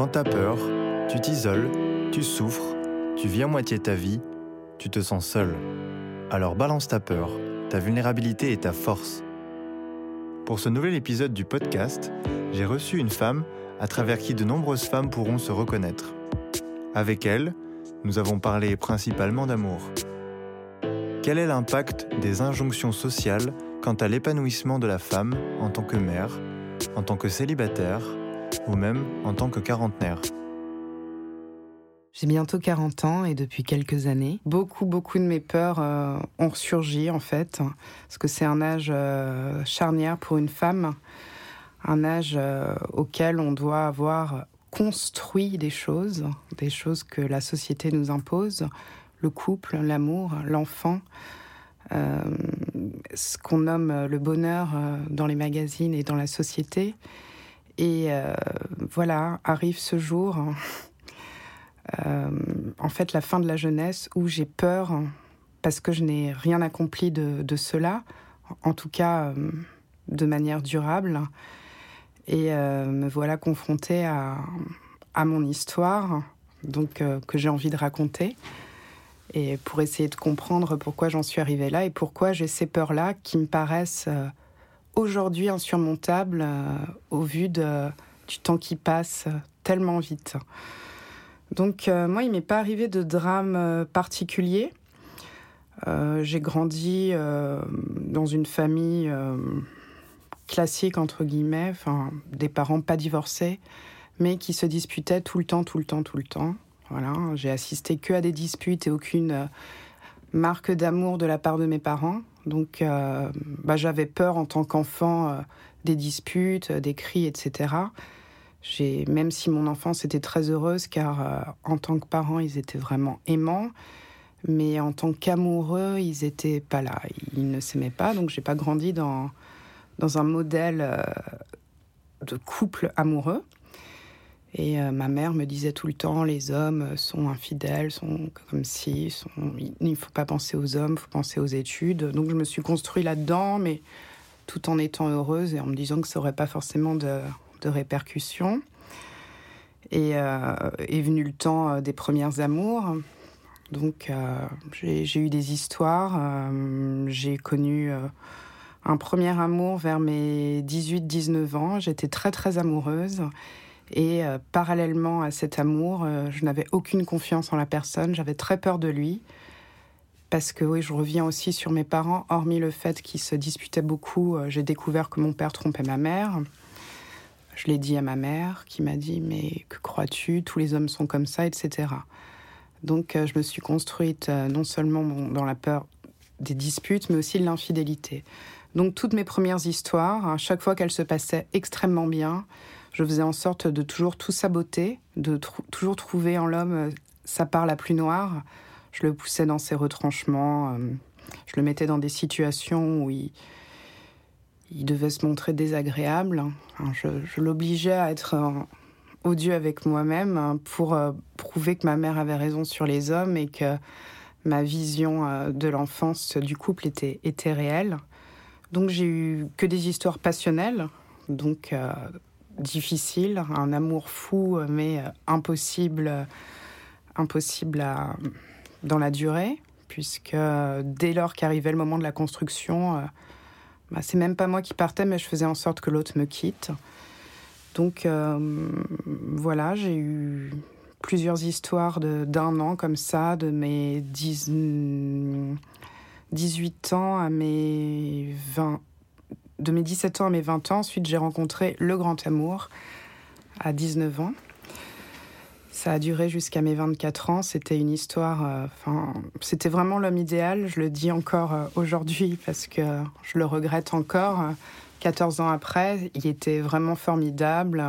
Quand t'as peur, tu t'isoles, tu souffres, tu vis à moitié ta vie, tu te sens seul. Alors balance ta peur, ta vulnérabilité et ta force. Pour ce nouvel épisode du podcast, j'ai reçu une femme à travers qui de nombreuses femmes pourront se reconnaître. Avec elle, nous avons parlé principalement d'amour. Quel est l'impact des injonctions sociales quant à l'épanouissement de la femme en tant que mère, en tant que célibataire ou même en tant que quarantenaire j'ai bientôt 40 ans et depuis quelques années, beaucoup, beaucoup de mes peurs euh, ont ressurgi en fait, parce que c'est un âge euh, charnière pour une femme, un âge euh, auquel on doit avoir construit des choses, des choses que la société nous impose, le couple, l'amour, l'enfant, ce qu'on nomme le bonheur dans les magazines et dans la société. Et voilà, arrive ce jour euh, en fait la fin de la jeunesse où j'ai peur parce que je n'ai rien accompli de, cela, en tout cas euh, de manière durable. Et euh, me voilà confrontée à, mon histoire, donc que j'ai envie de raconter, et pour essayer de comprendre pourquoi j'en suis arrivée là et pourquoi j'ai ces peurs-là qui me paraissent aujourd'hui insurmontables au vu du temps qui passe tellement vite. Donc euh, moi, il m'est pas arrivé de drame euh, particulier. Euh, j'ai grandi dans une famille classique entre guillemets, enfin des parents pas divorcés, mais qui se disputaient tout le temps, tout le temps, tout le temps. Voilà, j'ai assisté que à des disputes et aucune marque d'amour de la part de mes parents. Donc, bah, j'avais peur en tant qu'enfant des disputes, des cris, etc même si mon enfance était très heureuse, car euh, en tant que parents, ils étaient vraiment aimants, mais en tant qu'amoureux, ils étaient pas là. Ils ne s'aimaient pas, donc j'ai pas grandi dans, dans un modèle euh, de couple amoureux. Et euh, ma mère me disait tout le temps, les hommes sont infidèles, sont comme si, il ne faut pas penser aux hommes, il faut penser aux études. Donc je me suis construit là-dedans, mais tout en étant heureuse et en me disant que ça n'aurait pas forcément de, de répercussions. Et euh, est venu le temps euh, des premières amours. Donc euh, j'ai eu des histoires. j'ai connu un premier amour vers mes 18-19 ans. J'étais très très amoureuse. Et parallèlement à cet amour, je n'avais aucune confiance en la personne. J'avais très peur de lui. Parce que oui, je reviens aussi sur mes parents. Hormis le fait qu'ils se disputaient beaucoup, j'ai découvert que mon père trompait ma mère. Je l'ai dit à ma mère qui m'a dit mais que crois-tu? Tous les hommes sont comme ça, etc. Donc euh, je me suis construite euh, non seulement dans la peur des disputes, mais aussi de l'infidélité. Donc toutes mes premières histoires, à chaque fois qu'elles se passaient extrêmement bien, je faisais en sorte de toujours tout saboter, de toujours trouver en l'homme euh, sa part la plus noire. Je le poussais dans ses retranchements, je le mettais dans des situations où il, devait se montrer désagréable. Je, l'obligeais à être euh, odieux avec moi-même hein, pour euh, prouver que ma mère avait raison sur les hommes et que ma vision euh, de l'enfance du couple était, était réelle. Donc j'ai eu que des histoires passionnelles, donc difficiles, un amour fou mais impossible, impossible dans la durée, puisque dès lors qu'arrivait le moment de la construction, bah, c'est même pas moi qui partais, mais je faisais en sorte que l'autre me quitte. Donc euh, voilà, j'ai eu plusieurs histoires d'un an comme ça, de mes 10, 18 ans à mes 20, de mes 17 ans à mes 20 ans. Ensuite, j'ai rencontré le grand amour à 19 ans. Ça a duré jusqu'à mes 24 ans. C'était une histoire. Euh, enfin, c'était vraiment l'homme idéal. Je le dis encore euh, aujourd'hui parce que je le regrette encore. 14 ans après, il était vraiment formidable.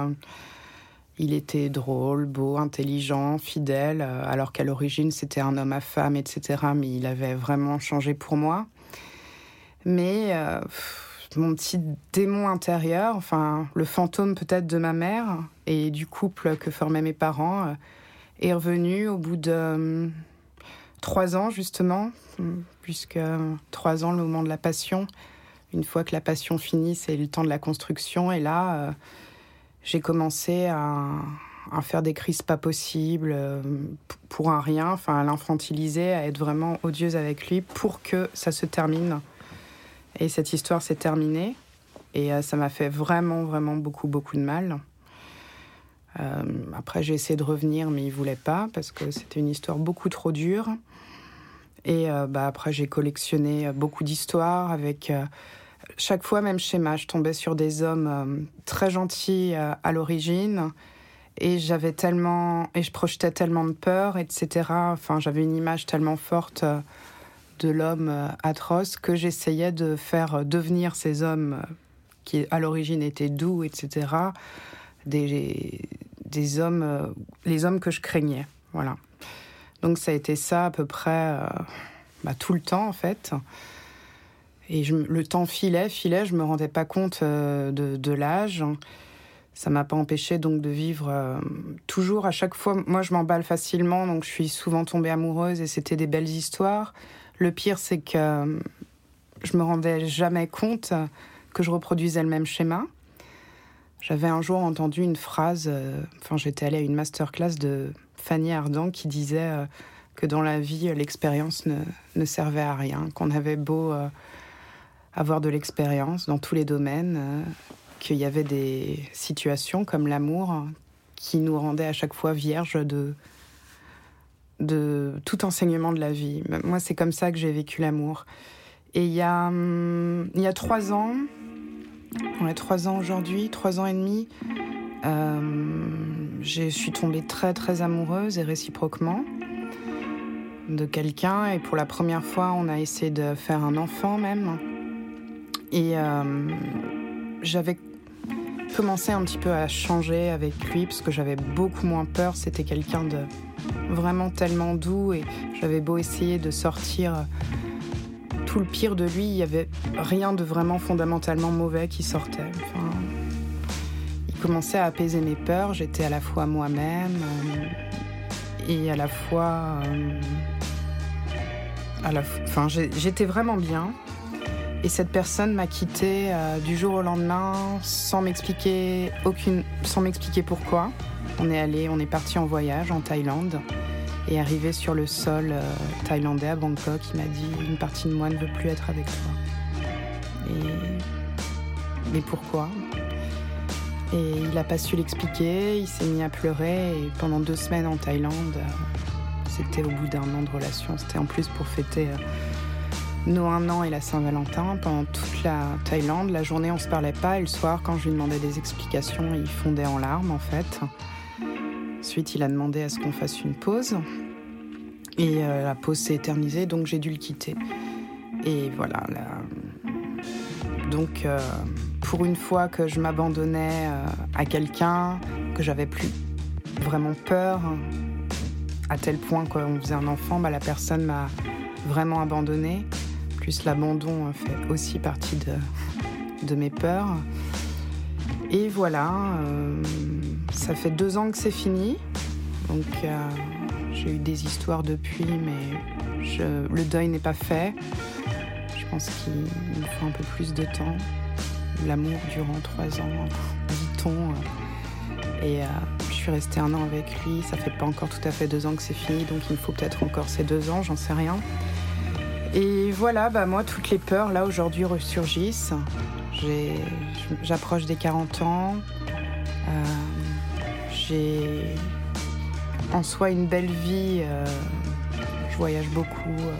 Il était drôle, beau, intelligent, fidèle, euh, alors qu'à l'origine c'était un homme à femme, etc. Mais il avait vraiment changé pour moi. Mais mon petit démon intérieur, enfin le fantôme peut-être de ma mère et du couple que formaient mes parents, euh, est revenu au bout de euh, trois ans justement, puisque trois ans le moment de la passion. Une fois que la passion finit, c'est le temps de la construction. Et là, euh, j'ai commencé à, à faire des crises pas possibles, pour un rien, enfin à l'infantiliser, à être vraiment odieuse avec lui pour que ça se termine. Et cette histoire s'est terminée. Et ça m'a fait vraiment, vraiment beaucoup, beaucoup de mal. Euh, après, j'ai essayé de revenir, mais il voulait pas parce que c'était une histoire beaucoup trop dure. Et euh, bah, après, j'ai collectionné beaucoup d'histoires avec euh, chaque fois même schéma. Je tombais sur des hommes très gentils à l'origine et j'avais tellement et je projetais tellement de peur, etc. Enfin, j'avais une image tellement forte de l'homme atroce que j'essayais de faire devenir ces hommes qui à l'origine étaient doux, etc des, des hommes, euh, les hommes que je craignais. Voilà. Donc ça a été ça à peu près euh, bah, tout le temps en fait. Et je, le temps filait, filait, je me rendais pas compte euh, de, de l'âge. Ça m'a pas empêché donc de vivre toujours à chaque fois. Moi, je m'emballe facilement, donc je suis souvent tombée amoureuse et c'était des belles histoires. Le pire, c'est que je me rendais jamais compte que je reproduisais le même schéma. J'avais un jour entendu une phrase, euh, enfin j'étais allée à une masterclass de Fanny Ardant qui disait euh, que dans la vie, l'expérience ne, servait à rien, qu'on avait beau euh, avoir de l'expérience dans tous les domaines, qu'il y avait des situations comme l'amour qui nous rendaient à chaque fois vierges de, de tout enseignement de la vie. Moi, c'est comme ça que j'ai vécu l'amour. Et il y, a, hum, il y a trois ans, on a trois ans aujourd'hui, trois ans et demi. Euh, je suis tombée très très amoureuse et réciproquement de quelqu'un et pour la première fois on a essayé de faire un enfant même et euh, j'avais commencé un petit peu à changer avec lui parce que j'avais beaucoup moins peur c'était quelqu'un de vraiment tellement doux et j'avais beau essayer de sortir tout le pire de lui, il n'y avait rien de vraiment fondamentalement mauvais qui sortait. il commençait à apaiser mes peurs. J'étais à la fois moi-même euh, et à la fois. Euh, à la, enfin, j'étais vraiment bien. Et cette personne m'a quitté euh, du jour au lendemain sans m'expliquer aucune, sans m'expliquer pourquoi. On est allé, on est parti en voyage en Thaïlande. Et arrivé sur le sol euh, thaïlandais à Bangkok, il m'a dit Une partie de moi ne veut plus être avec toi. Mais pourquoi? Et il n'a pas su l'expliquer, il s'est mis à pleurer. Et pendant deux semaines en Thaïlande, euh, c'était au bout d'un an de relation. C'était en plus pour fêter euh, nos un an et la Saint-Valentin. Pendant toute la Thaïlande, la journée on se parlait pas et le soir, quand je lui demandais des explications, il fondait en larmes en fait. Ensuite, il a demandé à ce qu'on fasse une pause. Et euh, la pause s'est éternisée, donc j'ai dû le quitter. Et voilà. Donc, euh, pour une fois que je m'abandonnais euh, à quelqu'un, que j'avais plus vraiment peur, à tel point qu'on faisait un enfant, bah, la personne m'a vraiment abandonnée. Plus l'abandon fait aussi partie de, mes peurs. Et voilà, ça fait deux ans que c'est fini. Donc euh, j'ai eu des histoires depuis, mais le deuil n'est pas fait. Je pense qu'il me faut un peu plus de temps. L'amour durant trois ans, dit-on. Et euh, je suis restée un an avec lui. Ça fait pas encore tout à fait deux ans que c'est fini, donc il me faut peut-être encore ces deux ans, j'en sais rien. Et voilà, bah moi, toutes les peurs, là, aujourd'hui, ressurgissent. J'approche des 40 ans. Euh, j'ai en soi une belle vie. Euh, je voyage beaucoup. Euh,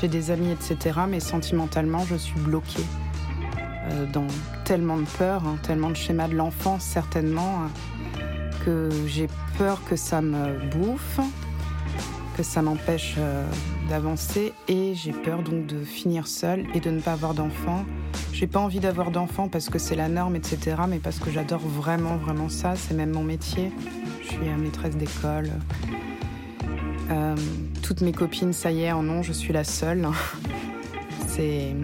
j'ai des amis, etc. Mais sentimentalement, je suis bloquée dans tellement de peurs, hein, tellement de schémas de l'enfance, certainement, que j'ai peur que ça me bouffe, que ça m'empêche d'avancer et j'ai peur donc de finir seule et de ne pas avoir d'enfants j'ai pas envie d'avoir d'enfants parce que c'est la norme, etc. Mais parce que j'adore vraiment, vraiment ça. C'est même mon métier. Je suis maîtresse d'école. Euh, toutes mes copines, ça y est, en ont. Je suis la seule. c'est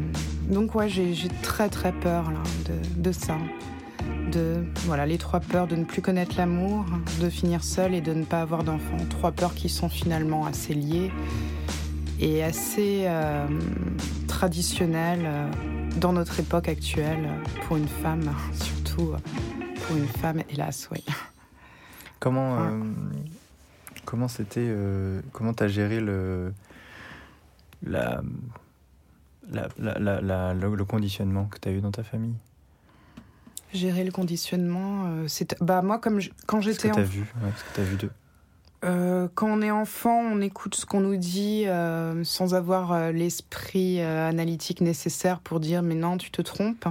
donc ouais, j'ai très très peur là, de, de ça. De voilà les trois peurs de ne plus connaître l'amour, de finir seule et de ne pas avoir d'enfants. Trois peurs qui sont finalement assez liées et assez euh, traditionnelles. Euh, dans notre époque actuelle, pour une femme, surtout pour une femme, hélas, oui. Comment euh, comment c'était euh, comment t'as géré le la, la, le, conditionnement que tu as eu dans ta famille? Gérer le conditionnement, euh, c'est bah moi comme quand j'étais ce que t'as vu, ce que t'as vu d'eux. Euh, quand on est enfant, on écoute ce qu'on nous dit euh, sans avoir euh, l'esprit analytique nécessaire pour dire mais non, tu te trompes.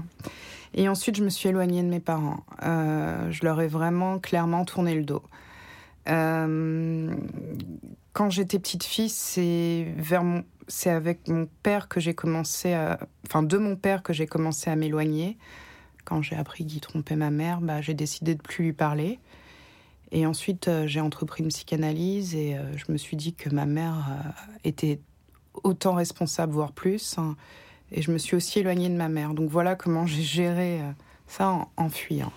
Et ensuite, je me suis éloignée de mes parents. je leur ai vraiment clairement tourné le dos. quand j'étais petite fille, c'est vers mon, c'est avec mon père que j'ai commencé à, enfin de mon père que j'ai commencé à m'éloigner. Quand j'ai appris qu'il trompait ma mère, bah, j'ai décidé de plus lui parler. Et ensuite, euh, j'ai entrepris une psychanalyse et euh, je me suis dit que ma mère euh, était autant responsable, voire plus. Hein. et je me suis aussi éloignée de ma mère. Donc voilà comment j'ai géré ça en, fuyant.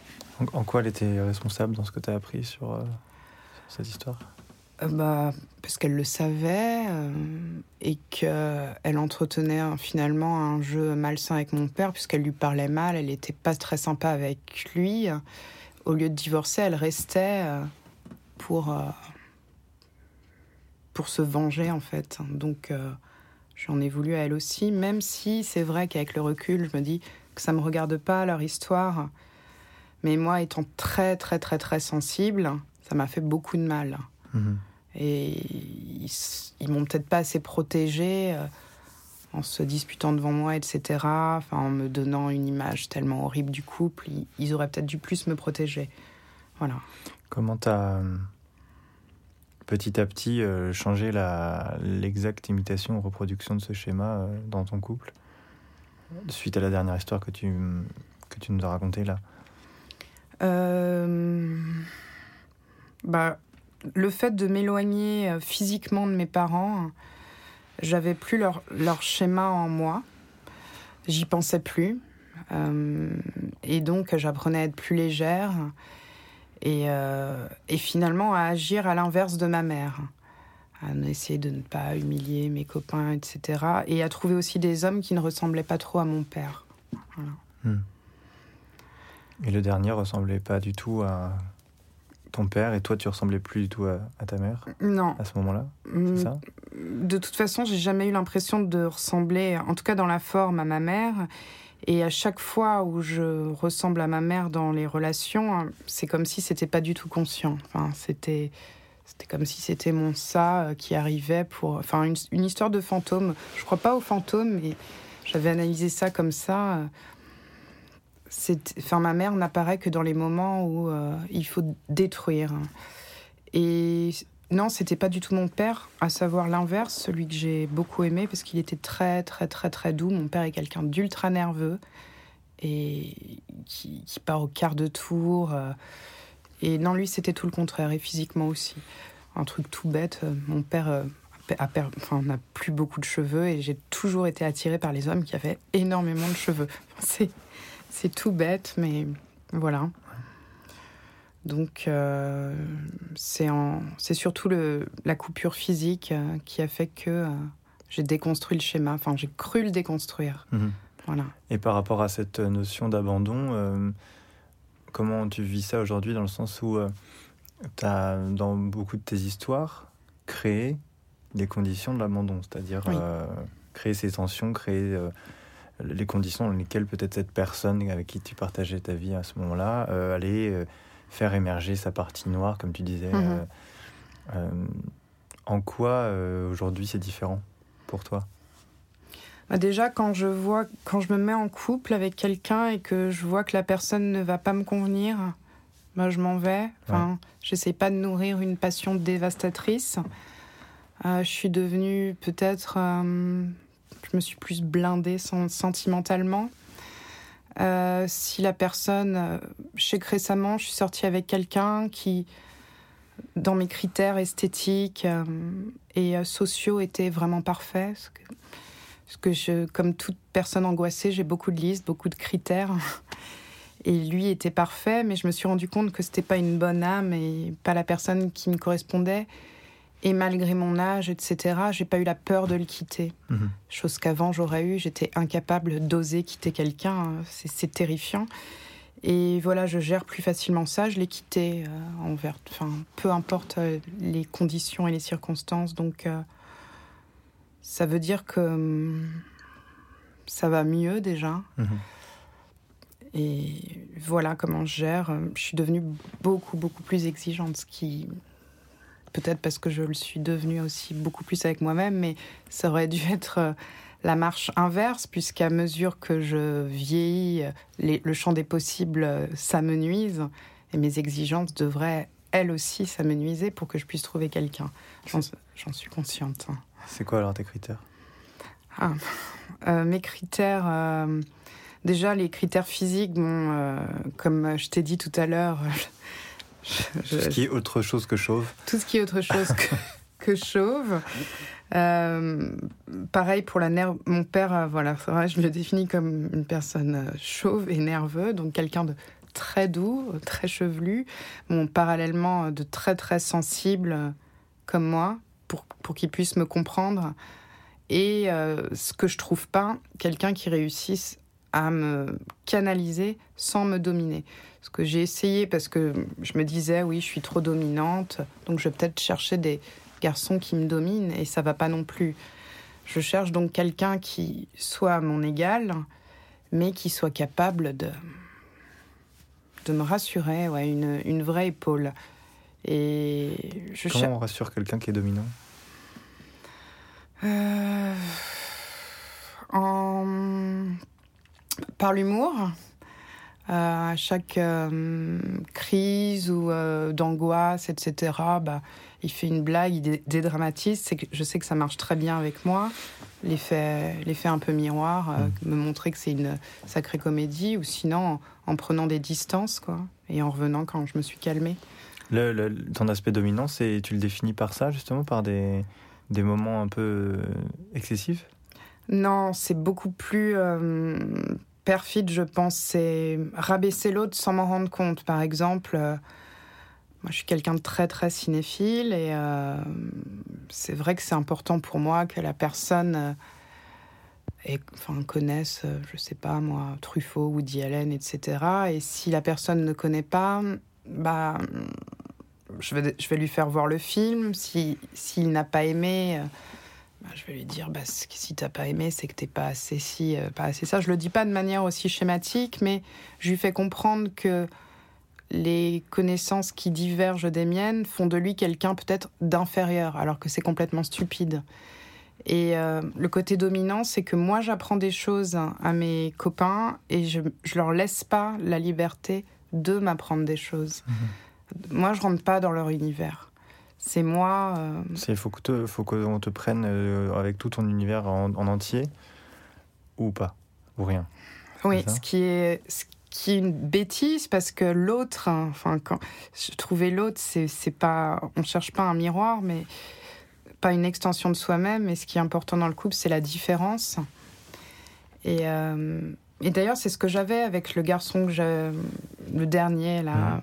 En, quoi elle était responsable dans ce que tu as appris sur, cette histoire? Bah, Parce qu'elle le savait et qu'elle entretenait finalement un jeu malsain avec mon père, puisqu'elle lui parlait mal, elle n'était pas très sympa avec lui au lieu de divorcer, elle restait euh, pour, euh, pour se venger, en fait. Donc, euh, j'en ai voulu à elle aussi, même si c'est vrai qu'avec le recul, je me dis que ça ne me regarde pas, leur histoire. Mais moi, étant très, très, très, très sensible, ça m'a fait beaucoup de mal. Mhm. Et ils, ils m'ont peut-être pas assez protégée en se disputant devant moi, etc. Enfin, en me donnant une image tellement horrible du couple, ils, auraient peut-être dû plus me protéger. Voilà. Comment t'as euh, petit à petit euh, changé l'exacte imitation ou reproduction de ce schéma euh, dans ton couple suite à la dernière histoire que tu, que tu nous as racontée là? Bah, Le fait de m'éloigner physiquement de mes parents, j'avais plus leur, leur, schéma en moi. J'y pensais plus. Euh, et donc, j'apprenais à être plus légère et, euh, et finalement à agir à l'inverse de ma mère. À essayer de ne pas humilier mes copains, etc. Et à trouver aussi des hommes qui ne ressemblaient pas trop à mon père. Hmm. Et le dernier ressemblait pas du tout à ton père et toi tu ressemblais plus du tout à, ta mère Non. À ce moment-là C'est mm. ça? De toute façon, j'ai jamais eu l'impression de ressembler, en tout cas dans la forme, à ma mère. Et à chaque fois où je ressemble à ma mère dans les relations, c'est comme si c'était pas du tout conscient. Enfin, c'était c'était comme si c'était mon ça euh, qui arrivait pour enfin une, une histoire de fantôme. Je crois pas aux fantômes, mais j'avais analysé ça comme ça. Enfin, ma mère n'apparaît que dans les moments où euh, il faut détruire. Et non, c'était pas du tout mon père, à savoir l'inverse, celui que j'ai beaucoup aimé parce qu'il était très, très, très, très doux. Mon père est quelqu'un d'ultra nerveux et qui, part au quart de tour. Euh. et non, lui, c'était tout le contraire, et physiquement aussi. Un truc tout bête, euh, mon père enfin, n'a plus beaucoup de cheveux et j'ai toujours été attirée par les hommes qui avaient énormément de cheveux. C'est c'est tout bête, mais voilà. Donc, euh, c'est surtout le, la coupure physique euh, qui a fait que euh, j'ai déconstruit le schéma. Enfin, j'ai cru le déconstruire. Mhm. Voilà. Et par rapport à cette notion d'abandon, comment tu vis ça aujourd'hui dans le sens où tu as, dans beaucoup de tes histoires, créé les conditions de l'abandon, c'est-à-dire créer ces tensions, créer les conditions dans lesquelles peut-être cette personne avec qui tu partageais ta vie à ce moment-là euh, allait euh, faire émerger sa partie noire, comme tu disais. Mhm. Euh, en quoi aujourd'hui c'est différent pour toi? Bah, Déjà, quand je vois, quand je me mets en couple avec quelqu'un et que je vois que la personne ne va pas me convenir, bah, je m'en vais. Enfin, J'essaie pas de nourrir une passion dévastatrice. je suis devenue peut-être je me suis plus blindée sentimentalement. Euh, si la personne, euh, je sais que récemment, je suis sortie avec quelqu'un qui, dans mes critères esthétiques euh, et sociaux, était vraiment parfait. Parce que, je, comme toute personne angoissée, j'ai beaucoup de listes, beaucoup de critères. Et lui était parfait, mais je me suis rendu compte que c'était pas une bonne âme et pas la personne qui me correspondait. Et malgré mon âge, etc., j'ai pas eu la peur de le quitter. Mhm. Chose qu'avant j'aurais eu, j'étais incapable d'oser quitter quelqu'un. C'est terrifiant. Et voilà, je gère plus facilement ça. Je l'ai quitté envers, enfin, peu importe les conditions et les circonstances. Donc, ça veut dire que hum, ça va mieux déjà. Mhm. Et voilà comment je gère. Je suis devenue beaucoup, beaucoup plus exigeante, ce qui. Peut-être parce que je le suis devenue aussi beaucoup plus avec moi-même, mais ça aurait dû être euh, la marche inverse, puisqu'à mesure que je vieillis, le champ des possibles euh, s'amenuise, et mes exigences devraient, elles aussi, s'amenuiser pour que je puisse trouver quelqu'un. J'en suis consciente. C'est quoi alors tes critères? Ah, euh, Mes critères. Déjà, les critères physiques, bon, euh, comme je t'ai dit tout à l'heure. Tout ce qui est autre chose que chauve. Tout ce qui est autre chose que, chauve. Euh, pareil pour la nerve. Mon père, euh, voilà, vrai, je le définis comme une personne chauve et nerveux, donc quelqu'un de très doux, très chevelu, bon, parallèlement de très très sensible comme moi, pour, pour qu'il puisse me comprendre. Et ce que je trouve pas, quelqu'un qui réussisse à me canaliser sans me dominer. Ce que j'ai essayé parce que je me disais oui, je suis trop dominante, donc je vais peut-être chercher des garçons qui me dominent et ça va pas non plus. Je cherche donc quelqu'un qui soit mon égal, mais qui soit capable de de me rassurer, ouais, une, une vraie épaule. Et je Comment on rassure quelqu'un qui est dominant? Euh, En par l'humour. Euh, à chaque euh, crise ou euh, d'angoisse, etc., bah, il fait une blague, il dédramatise. Que je sais que ça marche très bien avec moi. L'effet, l'effet un peu miroir, mm. me montrer que c'est une sacrée comédie, ou sinon en, prenant des distances, quoi, et en revenant quand je me suis calmée. Le, ton aspect dominant, c'est, tu le définis par ça, justement, par des, des moments un peu excessifs? Non, c'est beaucoup plus perfide, je pense, c'est rabaisser l'autre sans m'en rendre compte. Par exemple, euh, moi, je suis quelqu'un de très, très cinéphile et euh, c'est vrai que c'est important pour moi que la personne euh, connaisse, je sais pas moi, Truffaut, Woody Allen, etc. Et si la personne ne connaît pas, bah, je vais, lui faire voir le film. S'il si, n'a pas aimé bah, je vais lui dire bah, si t'as pas aimé, c'est que t'es pas assez si, euh, pas assez ça. Je le dis pas de manière aussi schématique, mais je lui fais comprendre que les connaissances qui divergent des miennes font de lui quelqu'un peut-être d'inférieur, alors que c'est complètement stupide. Et euh, le côté dominant, c'est que moi j'apprends des choses à mes copains et je, je leur laisse pas la liberté de m'apprendre des choses. Mmh. Moi, je rentre pas dans leur univers c'est moi. Euh, il faut qu'on faut qu'on te prenne euh, avec tout ton univers en, entier, ou pas, ou rien. Oui, ce qui est ce qui est une bêtise parce que l'autre, hein, enfin quand je trouvais l'autre, c'est pas, on cherche pas un miroir, mais pas une extension de soi-même. Et ce qui est important dans le couple, c'est la différence. Et euh, et d'ailleurs, c'est ce que j'avais avec le garçon que j'ai, le dernier là. Mmh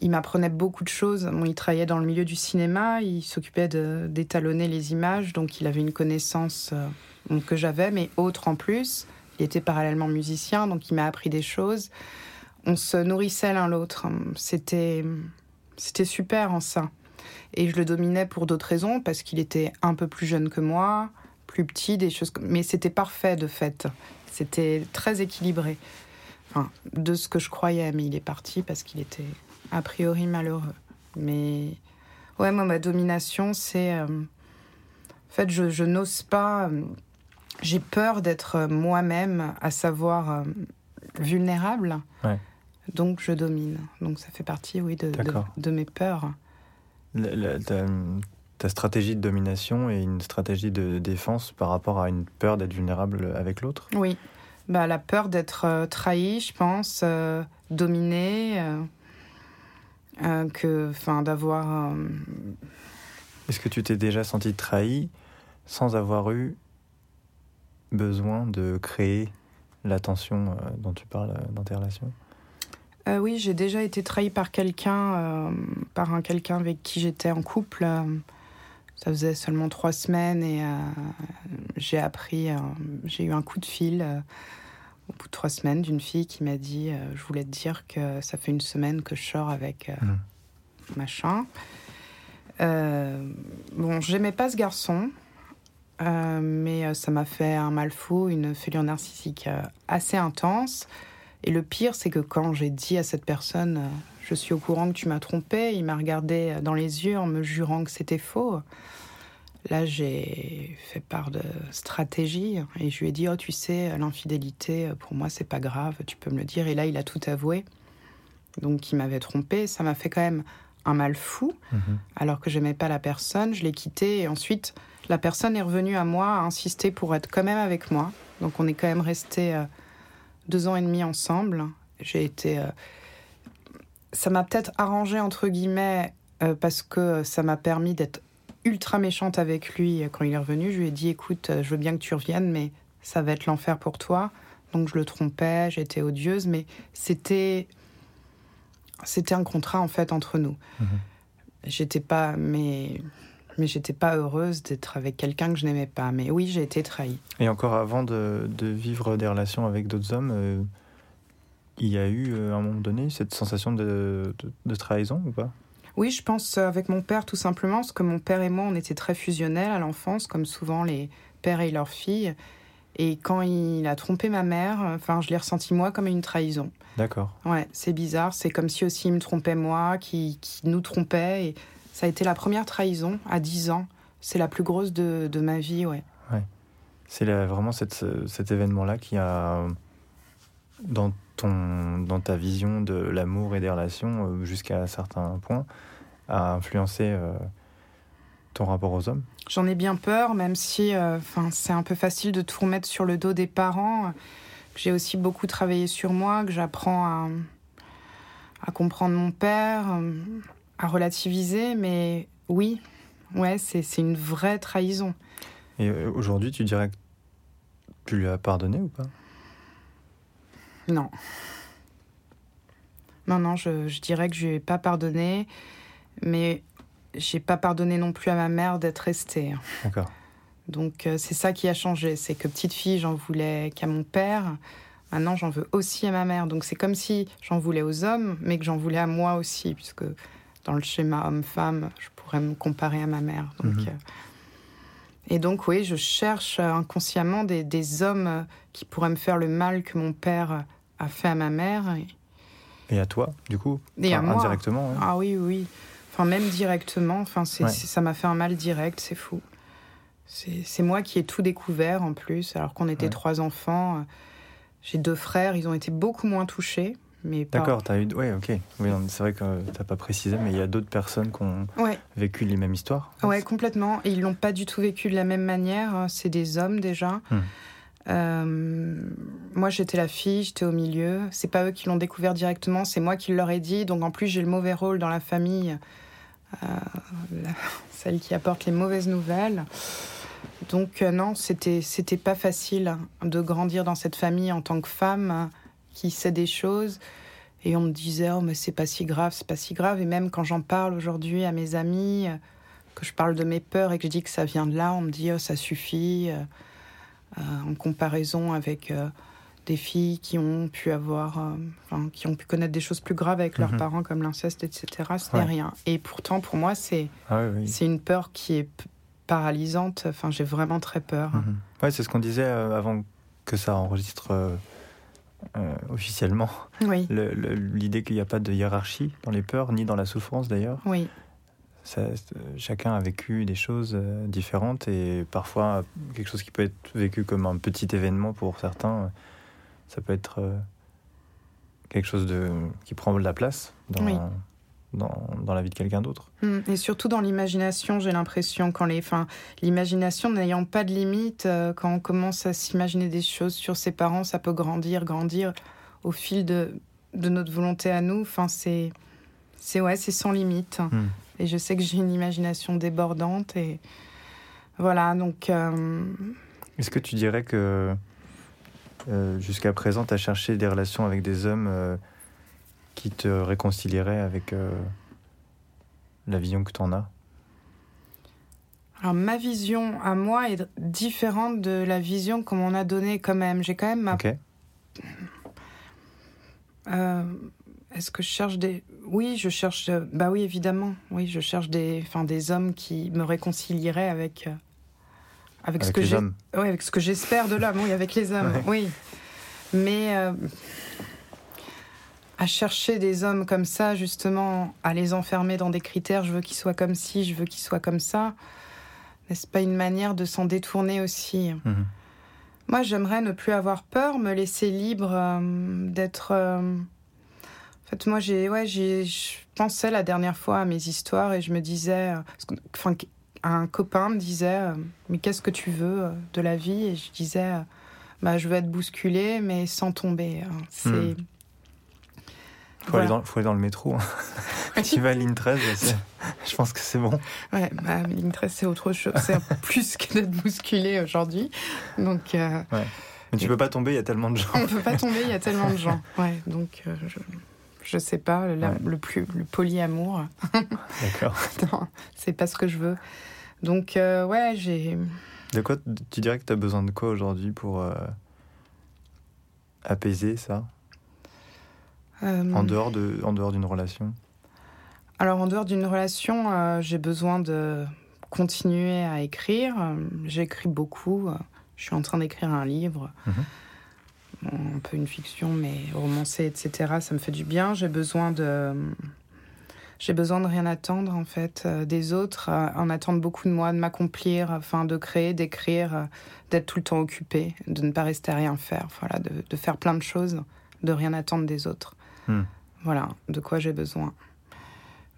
il m'apprenait beaucoup de choses. il travaillait dans le milieu du cinéma, il s'occupait d'étalonner les images, donc il avait une connaissance euh, que j'avais, mais autre en plus. Il était parallèlement musicien, donc il m'a appris des choses. On se nourrissait l'un l'autre. C'était, super en ça. Et je le dominais pour d'autres raisons, parce qu'il était un peu plus jeune que moi, plus petit, des choses. Mais c'était parfait de fait. C'était très équilibré. Enfin, de ce que je croyais, mais il est parti parce qu'il était a priori malheureux. Mais ouais, moi, ma domination, c'est. Euh, en fait, je, n'ose pas. Euh, j'ai peur d'être moi-même, à savoir euh, vulnérable. Donc, je domine. Donc, ça fait partie, oui, de, de, mes peurs. ta, stratégie de domination est une stratégie de défense par rapport à une peur d'être vulnérable avec l'autre? Oui. Bah, la peur d'être trahi, je pense, dominé euh, que, enfin, d'avoir. Euh, Est-ce que tu t'es déjà senti trahi sans avoir eu besoin de créer la tension euh, dont tu parles dans tes relations? Oui, j'ai déjà été trahi par quelqu'un, par un quelqu'un avec qui j'étais en couple. ça faisait seulement trois semaines et j'ai appris, j'ai eu un coup de fil au bout de trois semaines, d'une fille qui m'a dit Je voulais te dire que ça fait une semaine que je sors avec Mhm. machin. Euh, bon, j'aimais pas ce garçon, euh, mais euh, ça m'a fait un mal fou, une fêlure narcissique euh, assez intense. Et le pire, c'est que quand j'ai dit à cette personne euh, Je suis au courant que tu m'as trompé, il m'a regardé euh, dans les yeux en me jurant que c'était faux. Là, j'ai fait part de stratégie et je lui ai dit Oh, tu sais, l'infidélité, pour moi, c'est pas grave, tu peux me le dire. Et là, il a tout avoué. Donc, il m'avait trompé. Ça m'a fait quand même un mal fou, Mhm. alors que j'aimais pas la personne. Je l'ai quitté et ensuite, la personne est revenue à moi, a insisté pour être quand même avec moi. Donc, on est quand même resté euh, deux ans et demi ensemble. J'ai été. euh, Ça m'a peut-être arrangé, entre guillemets, euh, parce que ça m'a permis d'être ultra méchante avec lui quand il est revenu. Je lui ai dit écoute, euh, je veux bien que tu reviennes, mais ça va être l'enfer pour toi. Donc, je le trompais, j'étais odieuse, mais c'était. C'était un contrat en fait entre nous. Mhm. J'étais pas, mais, mais j'étais pas heureuse d'être avec quelqu'un que je n'aimais pas. Mais oui, j'ai été trahie. Et encore avant de, de vivre des relations avec d'autres hommes, euh, il y a eu euh, à un moment donné cette sensation de, de, de trahison ou pas? Oui, je pense euh, avec mon père tout simplement, parce que mon père et moi, on était très fusionnels à l'enfance, comme souvent les pères et leurs filles. Et quand il a trompé ma mère, enfin, je l'ai ressenti moi comme une trahison. D'accord. Ouais, c'est bizarre. C'est comme si aussi il me trompait moi, qui, qui nous trompait. Et ça a été la première trahison à 10 ans. C'est la plus grosse de, de ma vie, ouais. C'est la- vraiment cette, cet événement-là qui a, dans, ton, dans ta vision de l'amour et des relations, euh, jusqu'à certains points, a influencé euh, ton rapport aux hommes? J'en ai bien peur, même si euh, c'est un peu facile de tout remettre sur le dos des parents. J'ai aussi beaucoup travaillé sur moi, que j'apprends à, à comprendre mon père, à relativiser, mais oui, ouais, c'est une vraie trahison. Et aujourd'hui, tu dirais que tu lui as pardonné ou pas? Non. Non, non, je, je dirais que je lui ai pas pardonné, mais j'ai pas pardonné non plus à ma mère d'être restée. D'accord. Donc euh, c'est ça qui a changé, c'est que petite fille, j'en voulais qu'à mon père. Maintenant, j'en veux aussi à ma mère. Donc c'est comme si j'en voulais aux hommes, mais que j'en voulais à moi aussi, puisque dans le schéma homme-femme, je pourrais me comparer à ma mère. Donc, Mhm. euh, Et donc oui, je cherche euh, inconsciemment des, des hommes qui pourraient me faire le mal que mon père a fait à ma mère. Et, Et à toi, du coup et à moi. Indirectement, ouais. Ah oui, oui. Enfin, même directement, enfin, Ouais. ça m'a fait un mal direct, c'est fou. C'est, moi qui ai tout découvert en plus, alors qu'on était Ouais. trois enfants. J'ai deux frères, ils ont été beaucoup moins touchés. D'accord, t'as eu. Ouais, ok. Oui, c'est vrai que t'as pas précisé, mais il y a d'autres personnes qui ont Ouais, vécu les mêmes histoires. ouais, complètement. Et ils l'ont pas du tout vécu de la même manière. C'est des hommes déjà. Hmm. Euh, moi, j'étais la fille, j'étais au milieu. C'est pas eux qui l'ont découvert directement, c'est moi qui leur ai dit. Donc en plus, j'ai le mauvais rôle dans la famille, euh, celle qui apporte les mauvaises nouvelles. Donc euh, non, c'était c'était pas facile de grandir dans cette famille en tant que femme qui sait des choses. Et on me disait oh mais c'est pas si grave, c'est pas si grave. Et même quand j'en parle aujourd'hui à mes amis, que je parle de mes peurs et que je dis que ça vient de là, on me dit oh ça suffit. Euh, en comparaison avec euh, des filles qui ont pu avoir, euh, enfin, qui ont pu connaître des choses plus graves avec leurs Mhm. parents comme l'inceste, etc. Ce Ouais. n'est rien. Et pourtant, pour moi, c'est Ah oui, c'est une peur qui est paralysante. Enfin, j'ai vraiment très peur. Mhm. Ouais, c'est ce qu'on disait avant que ça enregistre euh, euh, officiellement. Oui, L'idée qu'il n'y a pas de hiérarchie dans les peurs, ni dans la souffrance d'ailleurs. oui, Ça, euh, chacun a vécu des choses euh, différentes et parfois quelque chose qui peut être vécu comme un petit événement pour certains, euh, ça peut être quelque chose de, qui prend de la place dans, Oui. dans, dans la vie de quelqu'un d'autre. Mm. Et surtout dans l'imagination, j'ai l'impression, quand les, enfin, l'imagination n'ayant pas de limite, quand on commence à s'imaginer des choses sur ses parents, ça peut grandir, grandir au fil de, de notre volonté à nous. Enfin, c'est, c'est ouais, c'est sans limite. Mm. Et je sais que j'ai une imagination débordante et voilà. Donc, euh, Est-ce que tu dirais que euh, jusqu'à présent, tu as cherché des relations avec des hommes euh, qui te réconcilieraient avec la vision que tu en as? Alors ma vision à moi est différente de la vision qu'on m'en a donnée quand même. J'ai quand même ma Ok. Euh, est-ce que je cherche des. Oui, je cherche. euh, Bah oui, évidemment. Oui, je cherche des, enfin, des hommes qui me réconcilieraient avec. euh, avec, ce que j'ai. Oui, avec ce que j'espère de l'homme, oui, avec les hommes, Ouais. oui. Mais euh, à chercher des hommes comme ça, justement, à les enfermer dans des critères, je veux qu'ils soient comme ci, je veux qu'ils soient comme ça, n'est-ce pas une manière de s'en détourner aussi? Mhm. Moi, j'aimerais ne plus avoir peur, me laisser libre euh, d'être. euh, En fait, moi, j'ai, ouais, j'ai, je pensais la dernière fois à mes histoires et je me disais, euh, enfin, un copain me disait, euh, mais qu'est-ce que tu veux euh, de la vie? Et je disais, bah, je veux être bousculée, mais sans tomber. hein. C'est. Hmm. Faut, Voilà. aller dans, faut aller dans le métro. hein. tu vas à ligne 13, c'est- je pense que c'est bon. Ouais, bah, ligne 13, c'est autre chose. C'est plus que d'être bousculé aujourd'hui. Donc, euh, Mais tu peux pas tomber, il y a tellement de gens. on peut pas tomber, il y a tellement de gens. Ouais, donc, euh, je, je sais pas, la- Ouais. le plus, le polyamour, D'accord. non, c'est pas ce que je veux. Donc, euh, ouais, j'ai. De quoi tu dirais que tu as besoin de quoi aujourd'hui pour euh, apaiser ça? Euh, en dehors de en dehors d'une relation? Alors, en dehors d'une relation, j'ai besoin de continuer à écrire. J'écris beaucoup. Je suis en train d'écrire un livre. Mhm. Un peu une fiction, mais romancé, etc. Ça me fait du bien. J'ai besoin de. J'ai besoin de rien attendre, en fait, euh, des autres, euh, en attendre beaucoup de moi, de m'accomplir, enfin, de créer, d'écrire, euh, d'être tout le temps occupé, de ne pas rester à rien faire, voilà, de, de faire plein de choses, de rien attendre des autres. Hmm. Voilà, de quoi j'ai besoin.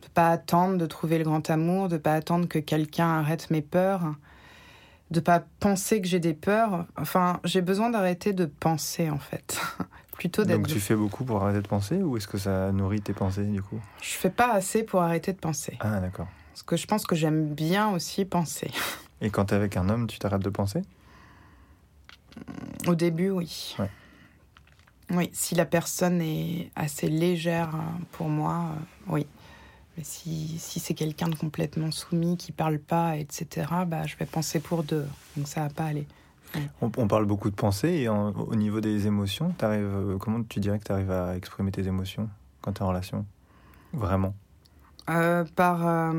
De pas attendre de trouver le grand amour, de pas attendre que quelqu'un arrête mes peurs, de pas penser que j'ai des peurs. Enfin, j'ai besoin d'arrêter de penser, en fait. Plutôt d'être. Donc tu fais beaucoup pour arrêter de penser ou est-ce que ça nourrit tes pensées du coup? Je fais pas assez pour arrêter de penser. Ah d'accord. Parce que je pense que j'aime bien aussi penser. Et quand t'es avec un homme, tu t'arrêtes de penser? Au début, oui. Ouais. Oui, si la personne est assez légère euh, pour moi, euh, oui. Mais si, si c'est quelqu'un de complètement soumis, qui parle pas, etc., bah, je vais penser pour deux. Donc ça va pas aller. on, on parle beaucoup de pensée et en- au niveau des émotions, t'arrives, euh, comment tu dirais que tu arrives à exprimer tes émotions quand tu es en relation? Vraiment? Euh, par, euh,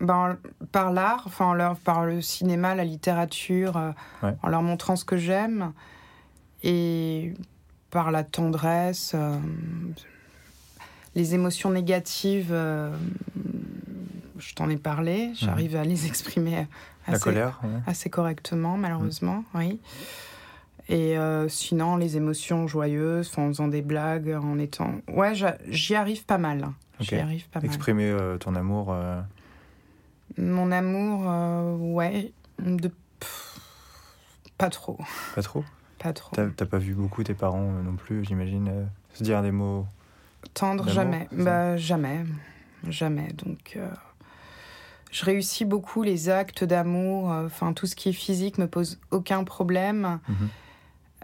ben, par l'art, enfin, en leur- par le cinéma, la littérature, euh, Ouais. en leur montrant ce que j'aime, et par la tendresse, les émotions négatives, euh, je t'en ai parlé, j'arrive à les exprimer La assez, colère ouais. assez correctement, malheureusement, oui. Et euh, sinon, les émotions joyeuses, en faisant des blagues, en étant... Ouais, j'y arrive pas mal. J'y Ok. arrive pas mal. Exprimer euh, ton amour. euh, Mon amour, ouais, de... pff, pas trop, pas trop? Pas trop. T'as pas vu beaucoup tes parents non plus, j'imagine, se dire des mots. Tendre, D'amour, jamais. Bah, jamais. Jamais. Donc, euh, je réussis beaucoup les actes d'amour. Enfin, tout ce qui est physique me pose aucun problème. Mhm.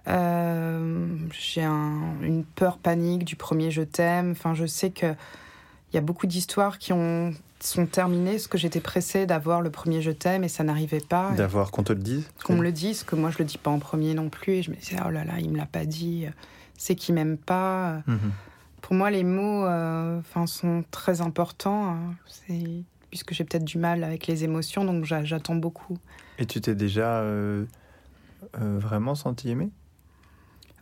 Euh, J'ai un- une peur panique du premier je t'aime. Enfin, je sais que il y a beaucoup d'histoires qui ont sont terminées parce que j'étais pressée d'avoir le premier je t'aime et ça n'arrivait pas. D'avoir qu'on te le dise qu'on me le dise, que moi je le dis pas en premier non plus. Et je me disais, oh là là, il me l'a pas dit, c'est qu'il m'aime pas. Mhm. Pour moi, les mots euh, enfin, sont très importants, hein. C'est- puisque j'ai peut-être du mal avec les émotions, donc j'a- j'attends beaucoup. Et tu t'es déjà euh, euh, vraiment senti aimé?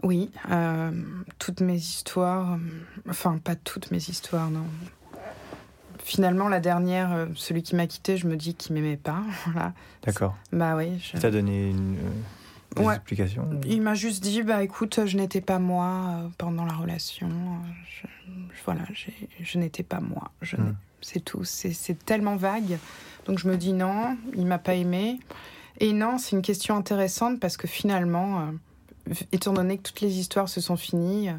Oui, euh, toutes mes histoires, enfin pas toutes mes histoires, non. Finalement, la dernière, celui qui m'a quitté, je me dis qu'il m'aimait pas. Voilà. D'accord. Bah oui. je- Il t'a donné une, des Ouais. explications Il m'a juste dit, bah écoute, je n'étais pas moi euh, pendant la relation. Je, je- voilà, je n'étais pas moi. Je. C'est tout. C'est c'est tellement vague. Donc je me dis non, il m'a pas aimé. Et non, c'est une question intéressante parce que finalement, euh, étant donné que toutes les histoires se sont finies, euh,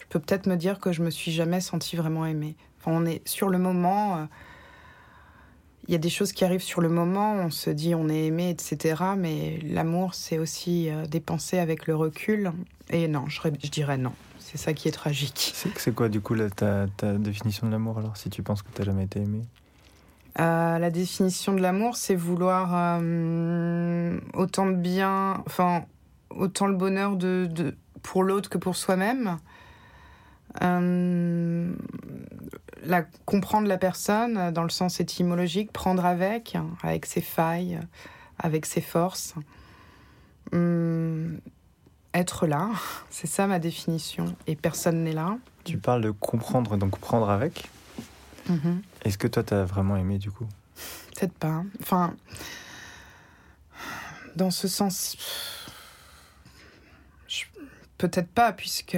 je peux peut-être me dire que je me suis jamais sentie vraiment aimée. Enfin, on est sur le moment. euh, il y a des choses qui arrivent sur le moment, on se dit on est aimé, etc. Mais l'amour, c'est aussi euh, des pensées avec le recul. Et non, je, dirais non. C'est ça qui est tragique. C'est quoi du coup la- ta, ta définition de l'amour alors si tu penses que t'as jamais été aimé? Euh, la définition de l'amour, c'est vouloir euh, autant de bien, enfin, autant le bonheur de, de, pour l'autre que pour soi-même. Euh, la, comprendre la personne dans le sens étymologique, prendre avec, avec ses failles, avec ses forces. Hum, être là, c'est ça ma définition, et personne n'est là. Tu parles de comprendre, donc prendre avec. Mhm. Est-ce que toi, tu as vraiment aimé du coup? Peut-être pas. Enfin, dans ce sens, peut-être pas, puisque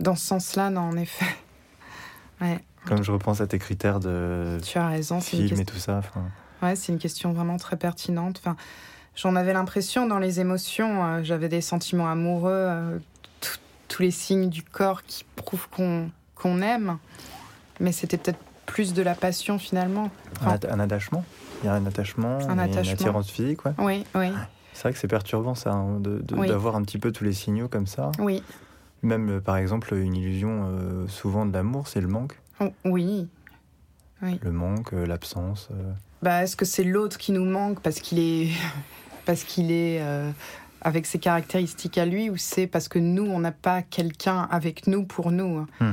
dans ce sens-là, non, en effet. Ouais. Comme je repense à tes critères de tu as raison, film et tout ça. Ouais, c'est une question vraiment très pertinente. Enfin, j'en avais l'impression dans les émotions. Euh, j'avais des sentiments amoureux, euh, tous les signes du corps qui prouvent qu'on qu'on aime. Mais c'était peut-être plus de la passion finalement. un, attachement Il y a un attachement, un attachement. une attirance physique, ouais. Oui, oui. C'est vrai que c'est perturbant ça, hein, d'avoir un petit peu tous les signaux comme ça. Oui. Même euh, par exemple, une illusion euh, souvent de l'amour, c'est le manque. Oh, oui. oui. Le manque, euh, l'absence. Bah, est-ce que c'est l'autre qui nous manque parce qu'il est, parce qu'il est avec ses caractéristiques à lui, ou c'est parce que nous, on n'a pas quelqu'un avec nous pour nous hein mmh.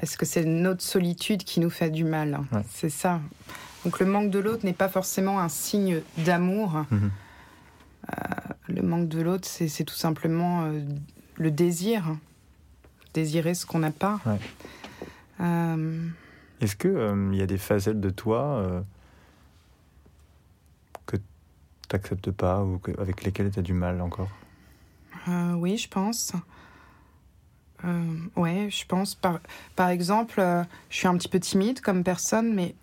Est-ce que c'est notre solitude qui nous fait du mal C'est ça. Donc le manque de l'autre n'est pas forcément un signe d'amour. Mhm. Euh, le manque de l'autre, c'est tout simplement euh, le désir. Désirer ce qu'on n'a pas. Euh, Est-ce qu'il il y a des facettes de toi que tu n'acceptes pas ou avec lesquelles tu as du mal encore? Oui, je pense. Euh, ouais, je pense. Par, par exemple, euh, je suis un petit peu timide comme personne, mais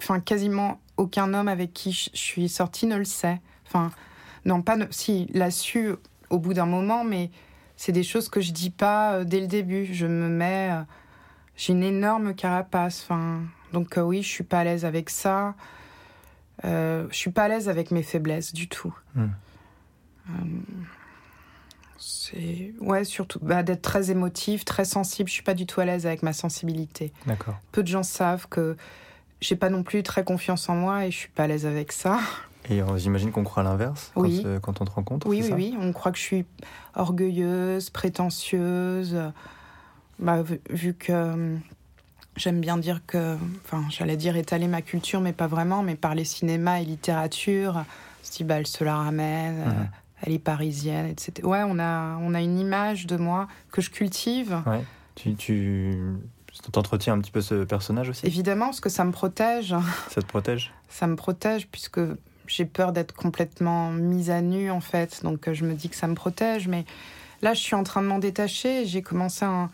enfin, quasiment aucun homme avec qui je suis sortie ne le sait. Enfin, non, pas. Si, l'a su au bout d'un moment, mais c'est des choses que je dis pas euh, dès le début. Je me mets. j'ai une énorme carapace. Enfin, donc, oui, je suis pas à l'aise avec ça. je suis pas à l'aise avec mes faiblesses du tout. Hmm. C'est ouais, surtout bah, d'être très émotive, très sensible. Je suis pas du tout à l'aise avec ma sensibilité. D'accord. Peu de gens savent que j'ai pas non plus très confiance en moi et je suis pas à l'aise avec ça. Et j'imagine qu'on croit l'inverse oui. quand, on te rencontre. Oui, oui, oui. On croit que je suis orgueilleuse, prétentieuse. Bah, vu, que hum, j'aime bien dire que, enfin, j'allais dire étaler ma culture, mais pas vraiment, mais parler cinéma et littérature, on bah, elle se la ramène. Mhm elle est parisienne, etc. Ouais, on a, on a une image de moi que je cultive. Ouais. Tu, tu t'entretiens un petit peu ce personnage aussi? Évidemment, parce que ça me protège. Ça te protège? Ça me protège, puisque j'ai peur d'être complètement mise à nu, en fait. Donc, euh, je me dis que ça me protège. Mais là, je suis en train de m'en détacher. J'ai commencé un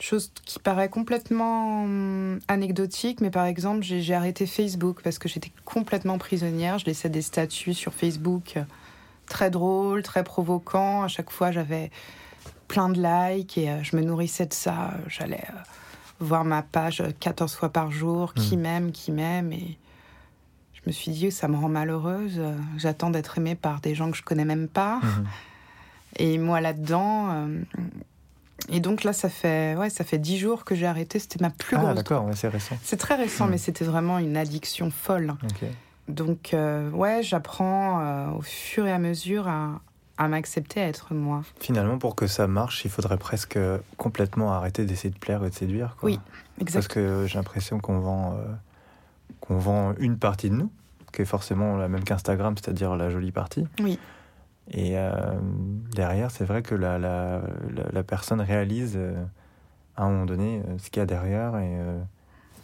chose qui paraît complètement hum, anecdotique, mais par exemple, j'ai arrêté Facebook parce que j'étais complètement prisonnière. Je laissais des statuts sur Facebook très drôle, très provoquant. À chaque fois, j'avais plein de likes et euh, je me nourrissais de ça. J'allais euh, voir ma page 14 fois par jour, qui hmm. m'aime, qui m'aime. Et je me suis dit, ça me rend malheureuse. J'attends d'être aimée par des gens que je connais même pas. Hmm. Et moi là-dedans. Euh, et donc là, ça fait ouais, ça fait dix jours que j'ai arrêté. C'était ma plus ah, grosse. Ah d'accord, c'est récent. C'est très récent, hmm. mais c'était vraiment une addiction folle. Donc, euh, ouais, j'apprends euh, au fur et à mesure à, m'accepter, à être moi. Finalement, pour que ça marche, il faudrait presque complètement arrêter d'essayer de plaire et de séduire. Oui, exactement. Parce que j'ai l'impression qu'on vend, euh, qu'on vend une partie de nous, qui est forcément la même qu'Instagram, c'est-à-dire la jolie partie. Oui. Et derrière, c'est vrai que la, la, la, personne réalise à un moment donné ce qu'il y a derrière et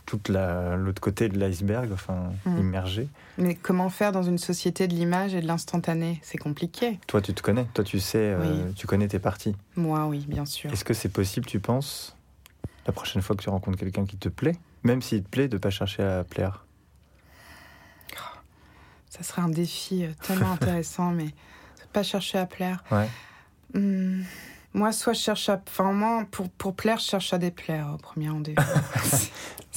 toute l'autre côté de l'iceberg, enfin hmm. immergé. Mais comment faire dans une société de l'image et de l'instantané? C'est compliqué. Toi, tu te connais. Toi, tu sais, euh, tu connais tes parties. Moi, oui, bien sûr. Est-ce que c'est possible, tu penses, la prochaine fois que tu rencontres quelqu'un qui te plaît, même s'il te plaît, de pas chercher à plaire? Ça serait un défi euh, tellement intéressant, mais pas chercher à plaire. Ouais. Hmm. Moi, soit je cherche à. Enfin, moi, pour, pour plaire, je cherche à déplaire au premier rendez-vous.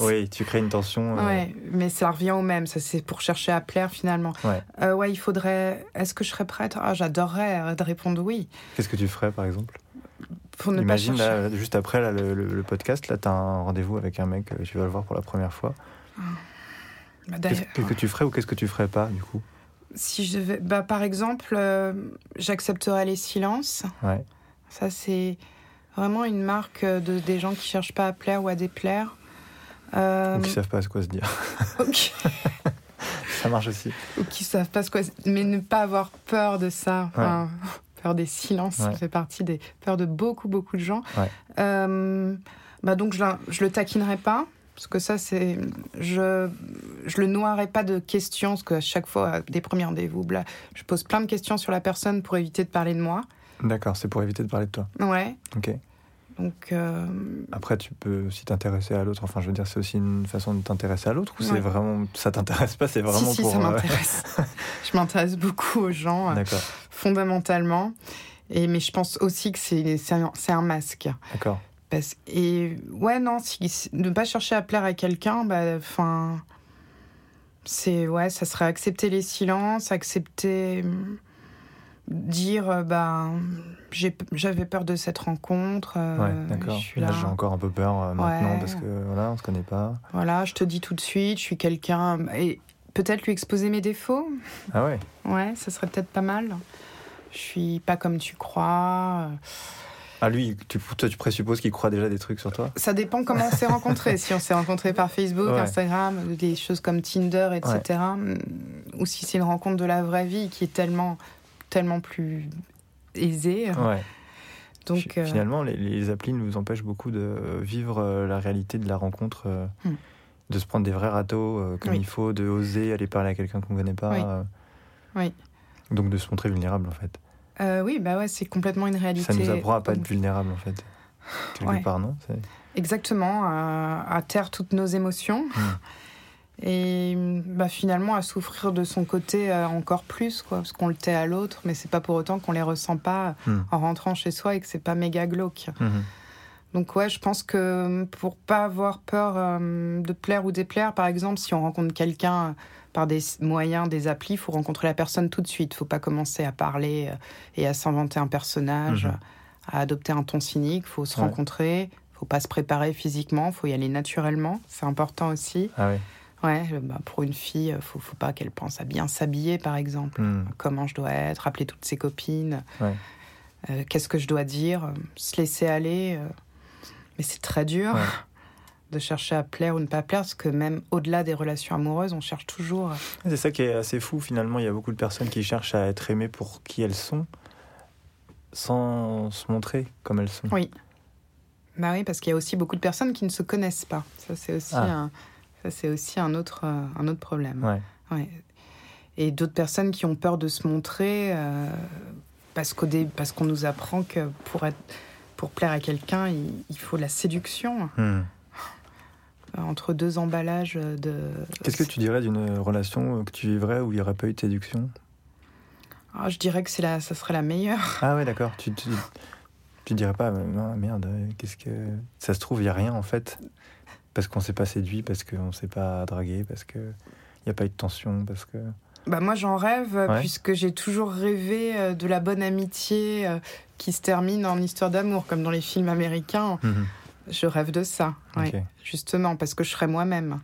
oui, tu crées une tension. Euh... Ouais, mais ça revient au même. Ça, c'est pour chercher à plaire finalement. Ouais. Euh, ouais, il faudrait. Est-ce que je serais prête? Ah, j'adorerais euh, de répondre oui. Qu'est-ce que tu ferais, par exemple? Pour ne Imagine, pas là, juste après là, le, le, podcast, là, tu as un rendez-vous avec un mec, tu vas le voir pour la première fois. Bah, qu'est-ce que tu ferais ou qu'est-ce que tu ferais pas, du coup? Si je devais, bah, par exemple, euh, j'accepterais les silences. Ouais. Ça, c'est vraiment une marque de des gens qui cherchent pas à plaire ou à déplaire. Euh, Ou qui savent pas ce quoi se dire. ok. Ça marche aussi. ou qui savent pas ce quoi. Mais ne pas avoir peur de ça. Enfin, Peur des silences, ça fait partie des peurs de beaucoup, beaucoup de gens. Ouais. Euh, bah donc, je, je le taquinerai pas. Parce que ça, c'est. Je, je le noierai pas de questions. Parce qu'à chaque fois, à des premiers rendez-vous, bla, je pose plein de questions sur la personne pour éviter de parler de moi. D'accord, c'est pour éviter de parler de toi. Ouais. Ok. Donc, euh, Après, tu peux aussi t'intéresser à l'autre. Enfin, je veux dire, c'est aussi une façon de t'intéresser à l'autre ou c'est Ouais. vraiment. Ça t'intéresse pas, c'est vraiment si, si, pour. ça euh, m'intéresse. je m'intéresse beaucoup aux gens, euh, D'accord, fondamentalement. Et, mais je pense aussi que c'est c'est un, c'est un masque. d'accord. Parce, et ouais, non, si, si- ne pas chercher à plaire à quelqu'un, bah, enfin. c'est. Ouais, ça serait accepter les silences, accepter. Dire, bah. j'ai- J'avais peur de cette rencontre. euh, Ouais, d'accord. Là, j'ai encore un peu peur euh, maintenant Ouais. parce que voilà, on se connaît pas. Voilà, je te dis tout de suite, je suis quelqu'un. Et peut-être lui exposer mes défauts. Ah ouais Ouais, ça serait peut-être pas mal. Je suis pas comme tu crois. Ah, lui, tu, toi, tu présupposes qu'il croit déjà des trucs sur toi Ça dépend comment on s'est rencontrés. si on s'est rencontrés par Facebook, Ouais. Instagram, des choses comme Tinder, etc. Ou si c'est une rencontre de la vraie vie qui est tellement, tellement plus aisée. Ouais. Donc, euh, Finalement, les, les applis nous empêchent beaucoup de vivre euh, la réalité de la rencontre, euh, Hmm. de se prendre des vrais râteaux comme Oui. il faut, de oser aller parler à quelqu'un qu'on connaît pas. Oui. Oui. Donc de se montrer vulnérable en fait. Euh, oui, bah ouais, c'est complètement une réalité. Ça nous apprend à pas être vulnérable en fait. Quelque Ouais. part, non Exactement, à, à taire toutes nos émotions. Hmm. Et bah, finalement à souffrir de son côté euh, encore plus, quoi, parce qu'on le tait à l'autre, mais c'est pas pour autant qu'on les ressent pas Hmm. en rentrant chez soi et que c'est pas méga glauque. Mhm. Donc ouais, je pense que pour pas avoir peur euh, de plaire ou déplaire, par exemple, si on rencontre quelqu'un par des moyens, des applis, faut rencontrer la personne tout de suite. Faut pas commencer à parler euh, et à s'inventer un personnage, Mhm. à adopter un ton cynique. Faut se Ouais. rencontrer. Faut pas se préparer physiquement. Faut y aller naturellement. C'est important aussi. Ah ouais. Ouais, bah, pour une fille, euh, faut, faut pas qu'elle pense à bien s'habiller, par exemple. Hmm. Comment je dois être, appeler toutes ses copines. Ouais. Euh, Qu'est-ce que je dois dire? Se laisser aller. euh. Mais c'est très dur Ouais. de chercher à plaire ou ne pas plaire, parce que même au-delà des relations amoureuses, on cherche toujours. euh, C'est ça qui est assez fou finalement. Il y a beaucoup de personnes qui cherchent à être aimées pour qui elles sont, sans se montrer comme elles sont. Oui. Bah oui, parce qu'il y a aussi beaucoup de personnes qui ne se connaissent pas. Ça, c'est aussi, Ah. un, ça, c'est aussi un, autre, euh, un autre problème. Ouais. Ouais. Et d'autres personnes qui ont peur de se montrer euh, parce qu'au dé- parce qu'on nous apprend que pour, être, pour plaire à quelqu'un, il, il faut la séduction Hmm. Euh, entre deux emballages de. Qu'est-ce que tu dirais d'une relation que tu vivrais où il n'y aurait pas eu de séduction? Ah, Je dirais que c'est la, ça serait la meilleure. Ah ouais, d'accord. Tu, tu, tu dirais pas, non, merde, euh, qu'est-ce que. Ça se trouve, il n'y a rien en fait. Parce qu'on s'est pas séduit, parce qu'on s'est pas dragué, parce qu'il n'y a pas eu de tension, parce que. Bah moi j'en rêve euh, Ouais. puisque j'ai toujours rêvé euh, de la bonne amitié euh, qui se termine en histoire d'amour comme dans les films américains. Mhm. Je rêve de ça, ouais. Justement parce que je serais moi-même.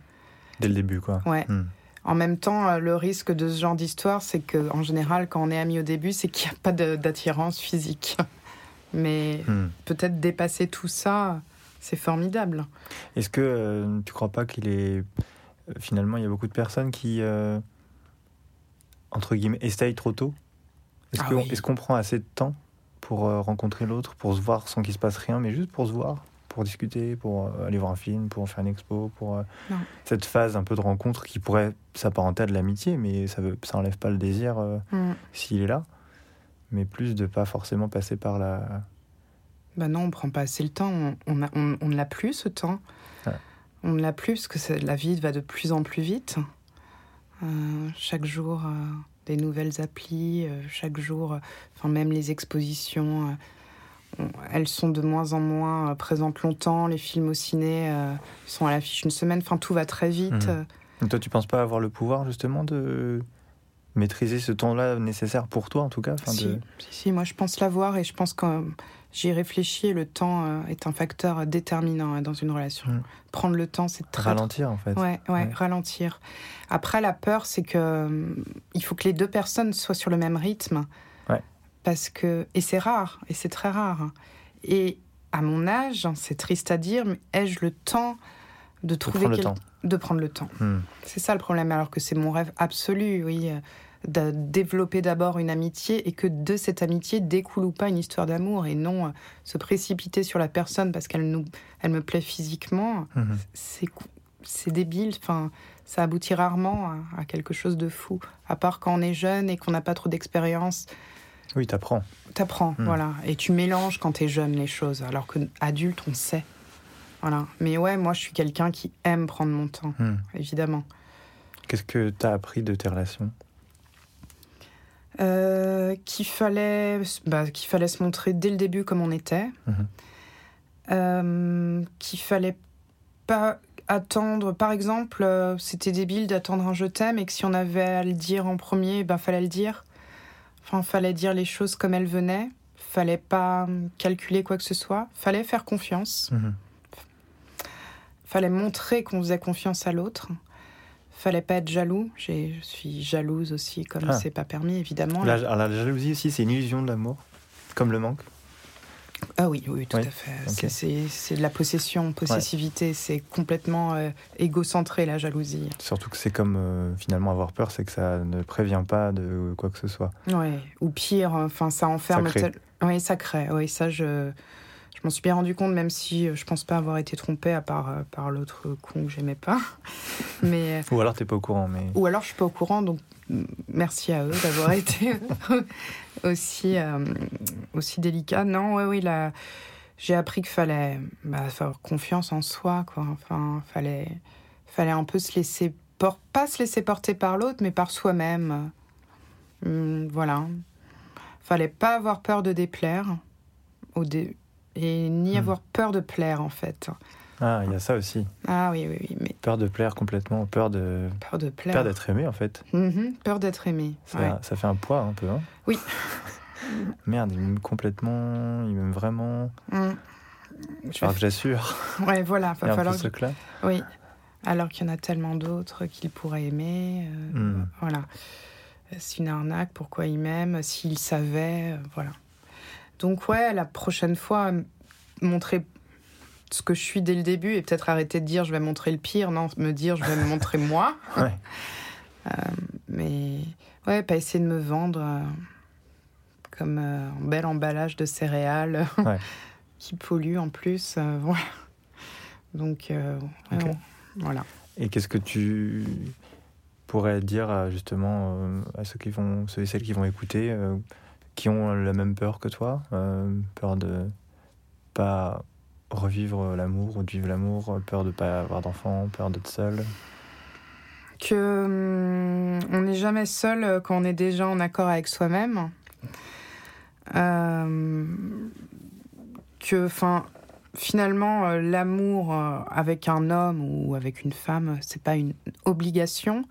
Dès le début, quoi. Ouais. Hmm. En même temps, euh, le risque de ce genre d'histoire, c'est que en général, quand on est amis au début, c'est qu'il n'y a pas d'attirance physique. Mais Hmm. peut-être dépasser tout ça, c'est formidable. Est-ce que euh, tu crois pas qu'il est. euh, Finalement, il y a beaucoup de personnes qui. euh, entre guillemets, essayent trop tôt? Est-ce Ah qu'on oui. est-ce qu'on prend assez de temps pour rencontrer l'autre, pour se voir sans qu'il se passe rien, mais juste pour se voir? Pour discuter, pour euh, aller voir un film, pour faire une expo, pour euh, Non. cette phase un peu de rencontre qui pourrait s'apparenter à de l'amitié, mais ça veut, ça enlève pas le désir euh, Hmm. s'il est là, mais plus de pas forcément passer par la. Bah non, on prend pas assez le temps. On, on, a- on- on ne l'a plus ce temps. Ouais. On ne l'a plus parce que c'est- la vie va de plus en plus vite. Euh, chaque jour, euh, des nouvelles applis. euh, chaque jour, euh, enfin même les expositions, euh, on- elles sont de moins en moins euh, présentes longtemps. Les films au ciné euh, sont à l'affiche une semaine. Enfin, tout va très vite. Mhm. toi, tu penses pas avoir le pouvoir justement de maîtriser ce temps-là nécessaire pour toi en tout cas Si, de... si, si, moi je pense l'avoir et je pense que euh, J'y réfléchis et le temps est un facteur déterminant hein, dans une relation. Mm. Prendre le temps, c'est très. Ralentir, en fait. Ouais, ouais, Ouais. ralentir. Après, la peur, c'est que il faut que les deux personnes soient sur le même rythme. Parce que. Et c'est rare, et c'est très rare. Et à mon âge, c'est triste à dire, mais ai-je le temps de trouver prendre le temps. de prendre le temps? Hmm. C'est ça le problème, alors que c'est mon rêve absolu, oui. euh, De développer d'abord une amitié et que de cette amitié découle ou pas une histoire d'amour et non euh, se précipiter sur la personne parce qu'elle nous, elle me plaît physiquement. Mhm. C'est c'est débile. Enfin, ça aboutit rarement à, à quelque chose de fou. À part quand on est jeune et qu'on n'a pas trop d'expérience, Oui, t'apprends. t'apprends, Hmm. voilà. Et tu mélanges quand t'es jeune les choses, alors que adulte on sait. Voilà. Mais ouais, moi je suis quelqu'un qui aime prendre mon temps, Hmm. évidemment. Qu'est-ce que t'as appris de tes relations? Euh, qu'il fallait, bah, qu'il fallait se montrer dès le début comme on était, Mhm. Euh, qu'il fallait pas attendre. Par exemple, euh, c'était débile d'attendre un je t'aime et que si on avait à le dire en premier, ben fallait le dire. Enfin, fallait dire les choses comme elles venaient. Fallait pas hum, calculer quoi que ce soit. Fallait faire confiance. Mhm. Fallait montrer qu'on faisait confiance à l'autre. Fallait pas être jaloux. Je suis jalouse aussi, comme Ah. c'est pas permis, évidemment. La, la jalousie aussi, c'est une illusion de l'amour Comme le manque Ah oui, oui, tout Oui, à fait. C'est- de la possession, possessivité. C'est complètement euh, égocentré, la jalousie. Surtout que c'est comme euh, finalement avoir peur, c'est que ça ne prévient pas de quoi que ce soit. Ouais. Ou pire, enfin, ça enferme. Ça crée. tel- Oui, ça crée. Oui, ça, je, je m'en suis bien rendu compte, même si euh, je pense pas avoir été trompée à part euh, par l'autre con que j'aimais pas. Mais. Ou alors t'es pas au courant, mais. Ou alors je suis pas au courant, donc merci à eux d'avoir été aussi, euh, aussi délicats. Non, oui, oui, là, j'ai appris qu'il fallait bah, faire confiance en soi, quoi. Enfin, fallait, fallait un peu se laisser, por- pas se laisser porter par l'autre, mais par soi-même. Hum, voilà. Fallait pas avoir peur de déplaire, au dé- et ni Hmm. avoir peur de plaire, en fait. Ah, il y a ça aussi. Ah oui, oui, oui, mais Peur de plaire complètement, peur de peur de plaire. peur d'être aimé en fait. Mhm, peur d'être aimé. Ça, ouais. ça fait un poids un peu. Hein Oui. Merde, il m'aime complètement, il m'aime vraiment. Mm. Je Alors vais- que j'assure. Ouais, voilà, va a un peu falloir. ce truc-là. Oui. Alors qu'il y en a tellement d'autres qu'il pourrait aimer. euh, Mm. Voilà. C'est une arnaque, pourquoi il m'aime S'il savait, euh, voilà. Donc, ouais, la prochaine fois, montrer ce que je suis dès le début et peut-être arrêter de dire je vais montrer le pire, non, me dire je vais me montrer moi. Ouais. Mais, ouais, pas essayer de me vendre euh, comme euh, un bel emballage de céréales Ouais. qui pollue en plus. euh, voilà. Donc, euh, ouais, Ok. non, voilà. Et qu'est-ce que tu pourrais dire justement euh, à ceux qui vont, ceux et celles qui vont écouter, euh, qui ont la même peur que toi, euh, peur de pas revivre l'amour ou de vivre l'amour, peur de pas avoir d'enfant, peur d'être seul. que hum, on n'est jamais seul quand on est déjà en accord avec soi-même. Euh, que, enfin, finalement, euh, l'amour euh, avec un homme ou avec une femme, c'est pas une obligation.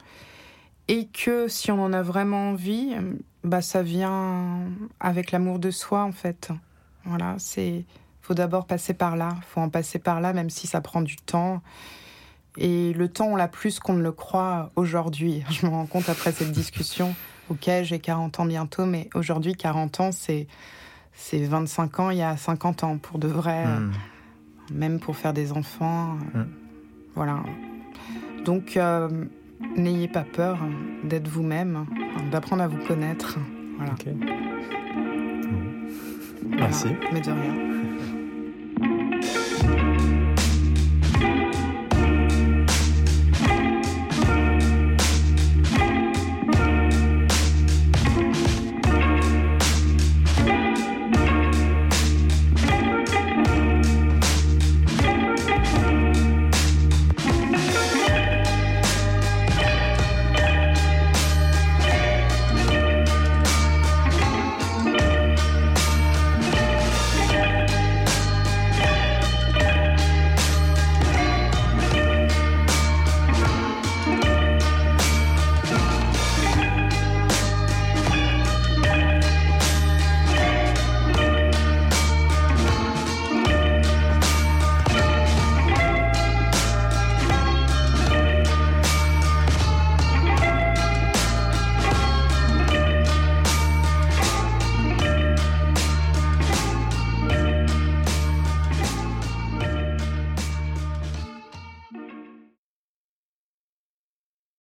Et que si on en a vraiment envie, bah, ça vient avec l'amour de soi, en fait. Voilà, c'est. Faut d'abord passer par là. faut en passer par là, même si ça prend du temps. Et le temps, on l'a plus qu'on ne le croit aujourd'hui. Je me rends compte après cette discussion. Ok, j'ai 40 ans bientôt, mais aujourd'hui, 40 ans, c'est, c'est 25 ans il y a 50 ans, pour de vrai, Hmm. même pour faire des enfants. euh, Mm. Voilà. Donc, euh, n'ayez pas peur d'être vous-même, d'apprendre à vous connaître. Voilà. Merci. Mais de rien.